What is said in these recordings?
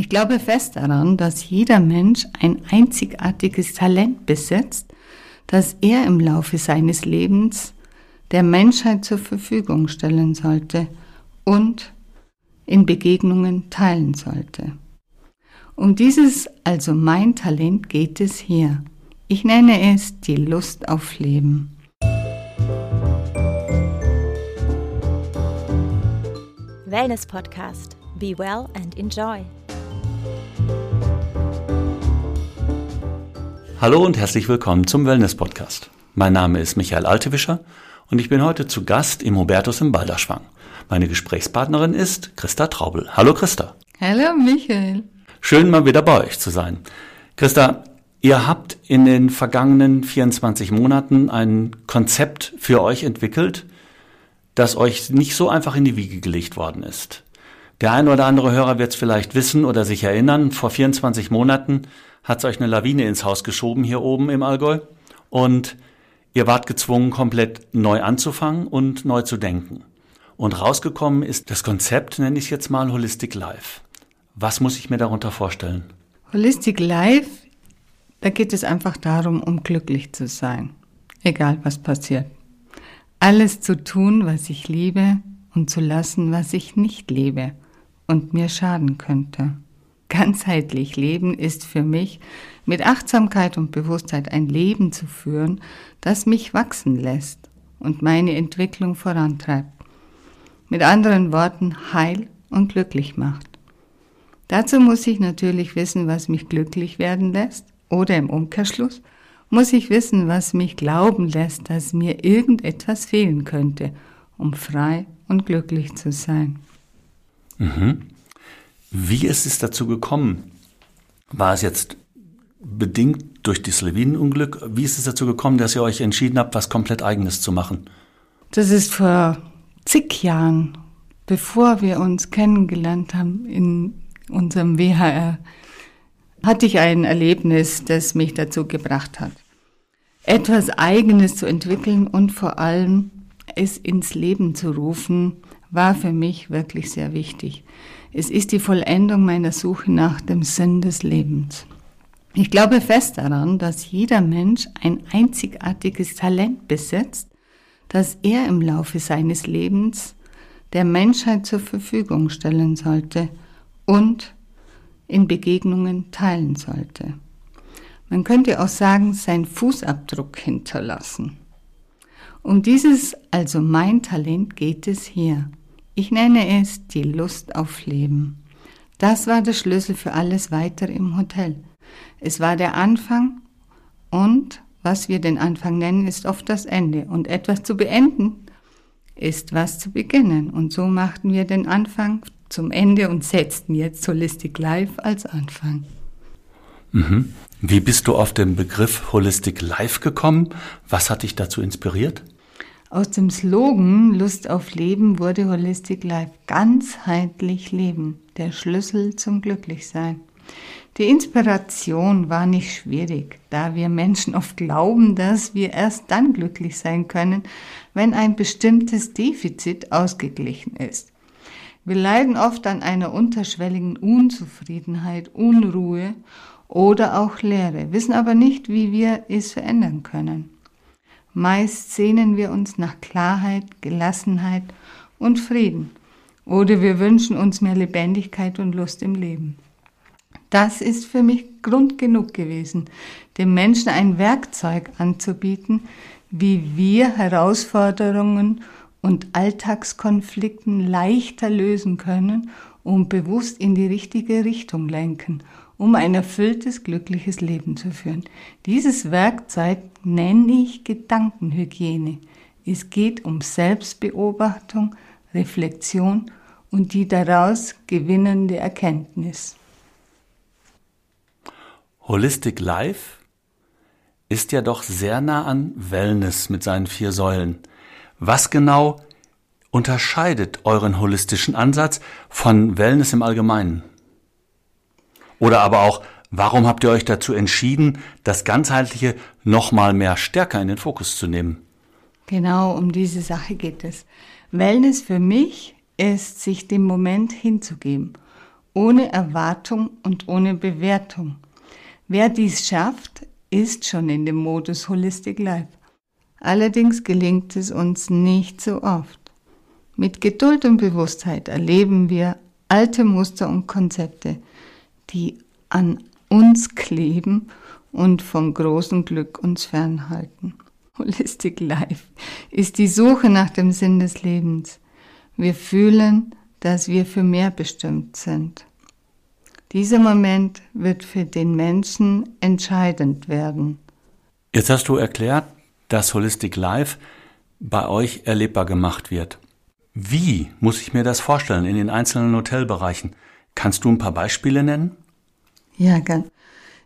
Ich glaube fest daran, dass jeder Mensch ein einzigartiges Talent besitzt, das er im Laufe seines Lebens der Menschheit zur Verfügung stellen sollte und in Begegnungen teilen sollte. Um dieses also mein Talent geht es hier. Ich nenne es die Lust auf Leben. Wellness Podcast. Be well and enjoy. Hallo und herzlich willkommen zum Wellness Podcast. Mein Name ist Michael Altewischer und ich bin heute zu Gast im Hubertus im Balderschwang. Meine Gesprächspartnerin ist Christa Traubel. Hallo Christa. Hallo Michael. Schön mal wieder bei euch zu sein. Christa, ihr habt in den vergangenen 24 Monaten ein Konzept für euch entwickelt, das euch nicht so einfach in die Wiege gelegt worden ist. Der ein oder andere Hörer wird es vielleicht wissen oder sich erinnern, vor 24 Monaten hat es euch eine Lawine ins Haus geschoben hier oben im Allgäu und ihr wart gezwungen, komplett neu anzufangen und neu zu denken. Und rausgekommen ist das Konzept, nenne ich jetzt mal Holistic Life. Was muss ich mir darunter vorstellen? Holistic Life, da geht es einfach darum, um glücklich zu sein, egal was passiert. Alles zu tun, was ich liebe und zu lassen, was ich nicht liebe und mir schaden könnte. Ganzheitlich leben ist für mich, mit Achtsamkeit und Bewusstheit ein Leben zu führen, das mich wachsen lässt und meine Entwicklung vorantreibt. Mit anderen Worten heil und glücklich macht. Dazu muss ich natürlich wissen, was mich glücklich werden lässt oder im Umkehrschluss muss ich wissen, was mich glauben lässt, dass mir irgendetwas fehlen könnte, um frei und glücklich zu sein. Mhm. Wie ist es dazu gekommen? War es jetzt bedingt durch das Lawinenunglück? Wie ist es dazu gekommen, dass ihr euch entschieden habt, was komplett Eigenes zu machen? Das ist vor zig Jahren, bevor wir uns kennengelernt haben in unserem WHR, hatte ich ein Erlebnis, das mich dazu gebracht hat, etwas Eigenes zu entwickeln und vor allem es ins Leben zu rufen, war für mich wirklich sehr wichtig. Es ist die Vollendung meiner Suche nach dem Sinn des Lebens. Ich glaube fest daran, dass jeder Mensch ein einzigartiges Talent besitzt, das er im Laufe seines Lebens der Menschheit zur Verfügung stellen sollte und in Begegnungen teilen sollte. Man könnte auch sagen, sein Fußabdruck hinterlassen. Um dieses, also mein Talent, geht es hier. Ich nenne es die Lust auf Leben. Das war der Schlüssel für alles weitere im Hotel. Es war der Anfang und was wir den Anfang nennen, ist oft das Ende. Und etwas zu beenden ist was zu beginnen. Und so machten wir den Anfang zum Ende und setzten jetzt Holistic Life als Anfang. Mhm. Wie bist du auf den Begriff Holistic Life gekommen? Was hat dich dazu inspiriert? Aus dem Slogan Lust auf Leben wurde Holistic Life ganzheitlich Leben, der Schlüssel zum Glücklichsein. Die Inspiration war nicht schwierig, da wir Menschen oft glauben, dass wir erst dann glücklich sein können, wenn ein bestimmtes Defizit ausgeglichen ist. Wir leiden oft an einer unterschwelligen Unzufriedenheit, Unruhe oder auch Leere, wissen aber nicht, wie wir es verändern können. Meist sehnen wir uns nach Klarheit, Gelassenheit und Frieden oder wir wünschen uns mehr Lebendigkeit und Lust im Leben. Das ist für mich Grund genug gewesen, dem Menschen ein Werkzeug anzubieten, wie wir Herausforderungen und Alltagskonflikten leichter lösen können und bewusst in die richtige Richtung lenken, um ein erfülltes, glückliches Leben zu führen. Dieses Werkzeug nenne ich Gedankenhygiene. Es geht um Selbstbeobachtung, Reflexion und die daraus gewinnende Erkenntnis. Holistic Life ist ja doch sehr nah an Wellness mit seinen vier Säulen. Was genau unterscheidet euren holistischen Ansatz von Wellness im Allgemeinen? Oder aber auch, warum habt ihr euch dazu entschieden, das Ganzheitliche nochmal mehr stärker in den Fokus zu nehmen? Genau um diese Sache geht es. Wellness für mich ist, sich dem Moment hinzugeben, ohne Erwartung und ohne Bewertung. Wer dies schafft, ist schon in dem Modus Holistic Life. Allerdings gelingt es uns nicht so oft. Mit Geduld und Bewusstheit erleben wir alte Muster und Konzepte, die an uns kleben und vom großen Glück uns fernhalten. Holistic Life ist die Suche nach dem Sinn des Lebens. Wir fühlen, dass wir für mehr bestimmt sind. Dieser Moment wird für den Menschen entscheidend werden. Jetzt hast du erklärt, dass Holistic Life bei euch erlebbar gemacht wird. Wie muss ich mir das vorstellen in den einzelnen Hotelbereichen? Kannst du ein paar Beispiele nennen? Ja, gern.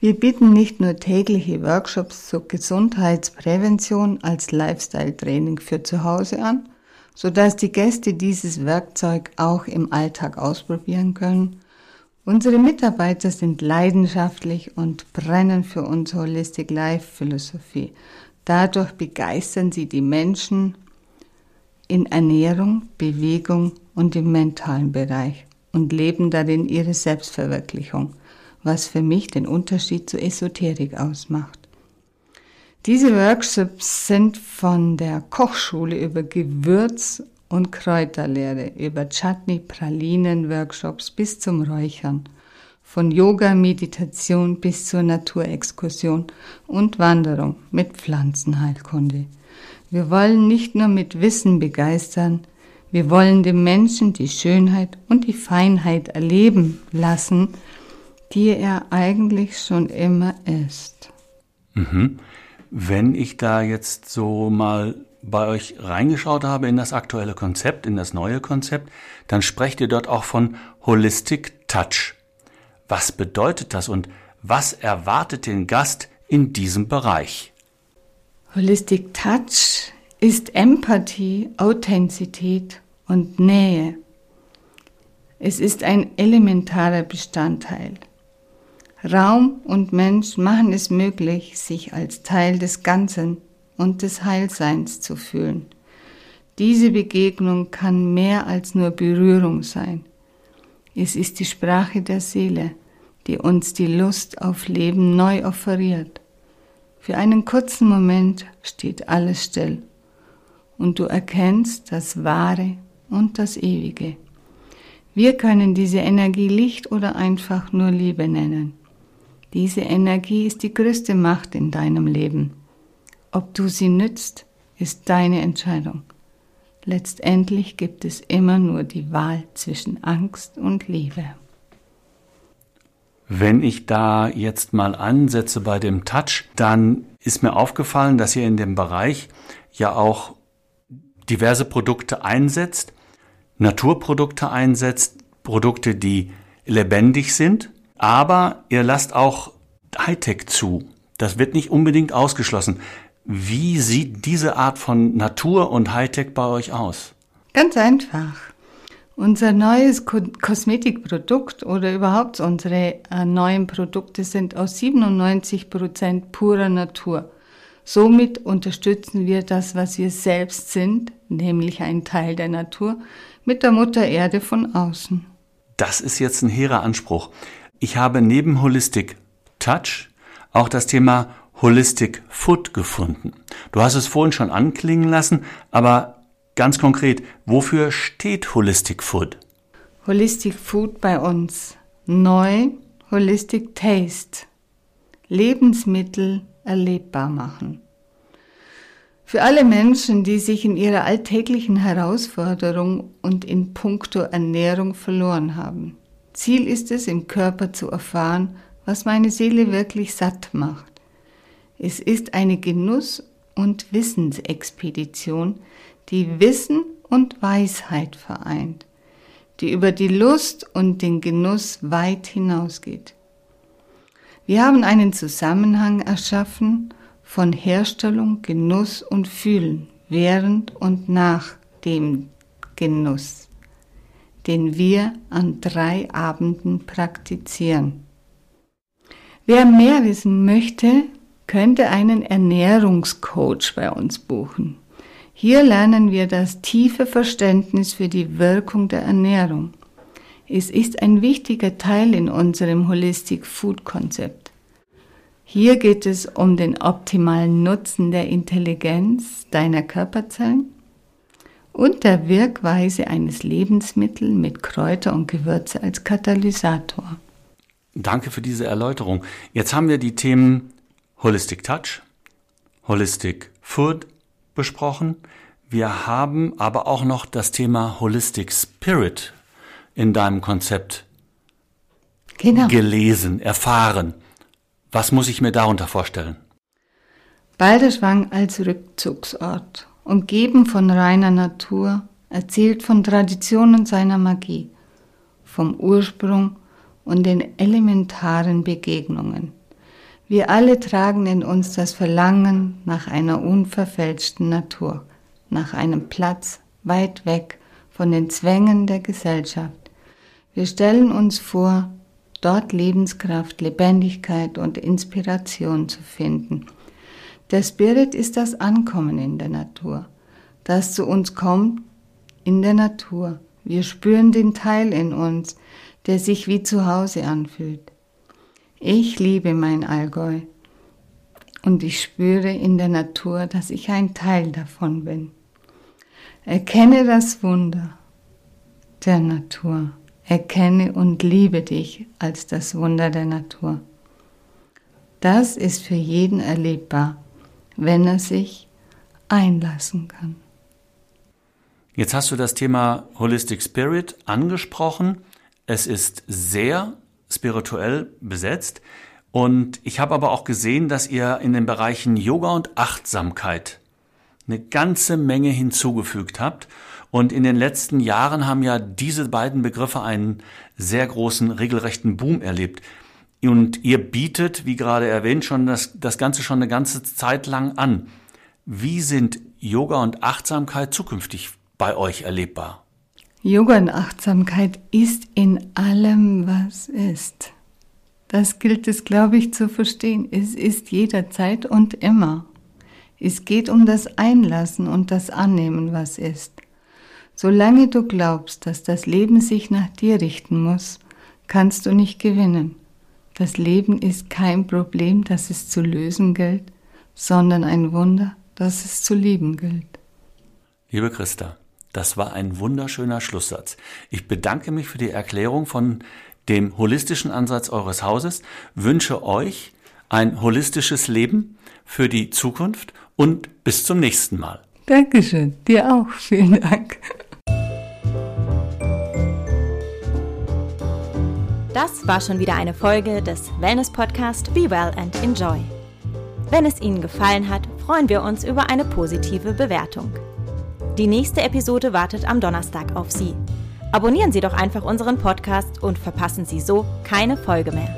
Wir bieten nicht nur tägliche Workshops zur Gesundheitsprävention als Lifestyle-Training für zu Hause an, sodass die Gäste dieses Werkzeug auch im Alltag ausprobieren können. Unsere Mitarbeiter sind leidenschaftlich und brennen für unsere Holistic Life Philosophie. Dadurch begeistern sie die Menschen in Ernährung, Bewegung und im mentalen Bereich und leben darin ihre Selbstverwirklichung was für mich den Unterschied zur Esoterik ausmacht. Diese Workshops sind von der Kochschule über Gewürz- und Kräuterlehre, über Chutney-Pralinen-Workshops bis zum Räuchern, von Yoga, Meditation bis zur Naturexkursion und Wanderung mit Pflanzenheilkunde. Wir wollen nicht nur mit Wissen begeistern, wir wollen dem Menschen die Schönheit und die Feinheit erleben lassen, die er eigentlich schon immer ist. Mhm. Wenn ich da jetzt so mal bei euch reingeschaut habe in das aktuelle Konzept, in das neue Konzept, dann sprecht ihr dort auch von Holistic Touch. Was bedeutet das und was erwartet den Gast in diesem Bereich? Holistic Touch ist Empathie, Authentizität und Nähe. Es ist ein elementarer Bestandteil. Raum und Mensch machen es möglich, sich als Teil des Ganzen und des Heilseins zu fühlen. Diese Begegnung kann mehr als nur Berührung sein. Es ist die Sprache der Seele, die uns die Lust auf Leben neu offeriert. Für einen kurzen Moment steht alles still und du erkennst das Wahre und das Ewige. Wir können diese Energie Licht oder einfach nur Liebe nennen. Diese Energie ist die größte Macht in deinem Leben. Ob du sie nützt, ist deine Entscheidung. Letztendlich gibt es immer nur die Wahl zwischen Angst und Liebe. Wenn ich da jetzt mal ansetze bei dem Touch, dann ist mir aufgefallen, dass ihr in dem Bereich ja auch diverse Produkte einsetzt, Naturprodukte einsetzt, Produkte, die lebendig sind, aber ihr lasst auch Hightech zu. Das wird nicht unbedingt ausgeschlossen. Wie sieht diese Art von Natur und Hightech bei euch aus? Ganz einfach. Unser neues Kosmetikprodukt oder überhaupt unsere äh, neuen Produkte sind aus 97 Prozent purer Natur. Somit unterstützen wir das, was wir selbst sind, nämlich ein Teil der Natur, mit der Mutter Erde von außen. Das ist jetzt ein hehrer Anspruch. Ich habe neben Holistic Touch auch das Thema Holistic Food gefunden. Du hast es vorhin schon anklingen lassen, aber ganz konkret, wofür steht Holistic Food? Holistic Food bei uns. Neu, Holistic Taste. Lebensmittel erlebbar machen. Für alle Menschen, die sich in ihrer alltäglichen Herausforderung und in puncto Ernährung verloren haben. Ziel ist es, im Körper zu erfahren, was meine Seele wirklich satt macht. Es ist eine Genuss- und Wissensexpedition, die Wissen und Weisheit vereint, die über die Lust und den Genuss weit hinausgeht. Wir haben einen Zusammenhang erschaffen von Herstellung, Genuss und Fühlen während und nach dem Genuss den wir an drei Abenden praktizieren. Wer mehr wissen möchte, könnte einen Ernährungscoach bei uns buchen. Hier lernen wir das tiefe Verständnis für die Wirkung der Ernährung. Es ist ein wichtiger Teil in unserem Holistic Food Konzept. Hier geht es um den optimalen Nutzen der Intelligenz deiner Körperzellen und der Wirkweise eines Lebensmittels mit Kräuter und Gewürze als Katalysator. Danke für diese Erläuterung. Jetzt haben wir die Themen Holistic Touch, Holistic Food besprochen. Wir haben aber auch noch das Thema Holistic Spirit in deinem Konzept genau. gelesen, erfahren. Was muss ich mir darunter vorstellen? Balderschwang als Rückzugsort, umgeben von reiner Natur, erzählt von Traditionen seiner Magie, vom Ursprung und den elementaren Begegnungen. Wir alle tragen in uns das Verlangen nach einer unverfälschten Natur, nach einem Platz weit weg von den Zwängen der Gesellschaft. Wir stellen uns vor, dort Lebenskraft, Lebendigkeit und Inspiration zu finden. Der Spirit ist das Ankommen in der Natur, das zu uns kommt in der Natur. Wir spüren den Teil in uns, der sich wie zu Hause anfühlt. Ich liebe mein Allgäu und ich spüre in der Natur, dass ich ein Teil davon bin. Erkenne das Wunder der Natur. Erkenne und liebe dich als das Wunder der Natur. Das ist für jeden erlebbar, wenn er sich einlassen kann. Jetzt hast du das Thema Holistic Spirit angesprochen. Es ist sehr spirituell besetzt. Und ich habe aber auch gesehen, dass ihr in den Bereichen Yoga und Achtsamkeit eine ganze Menge hinzugefügt habt. Und in den letzten Jahren haben ja diese beiden Begriffe einen sehr großen, regelrechten Boom erlebt. Und ihr bietet, wie gerade erwähnt, schon das, das Ganze schon eine ganze Zeit lang an. Wie sind Yoga und Achtsamkeit zukünftig bei euch erlebbar? Yoga und Achtsamkeit ist in allem, was ist. Das gilt es, glaube ich, zu verstehen. Es ist jederzeit und immer. Es geht um das Einlassen und das Annehmen, was ist. Solange du glaubst, dass das Leben sich nach dir richten muss, kannst du nicht gewinnen. Das Leben ist kein Problem, das es zu lösen gilt, sondern ein Wunder, das es zu lieben gilt. Liebe Christa, das war ein wunderschöner Schlusssatz. Ich bedanke mich für die Erklärung von dem holistischen Ansatz eures Hauses, wünsche euch ein holistisches Leben für die Zukunft und bis zum nächsten Mal. Dankeschön, dir auch. Vielen Dank. Das war schon wieder eine Folge des Wellness Podcast Be Well and Enjoy. Wenn es Ihnen gefallen hat, freuen wir uns über eine positive Bewertung. Die nächste Episode wartet am Donnerstag auf Sie. Abonnieren Sie doch einfach unseren Podcast und verpassen Sie so keine Folge mehr.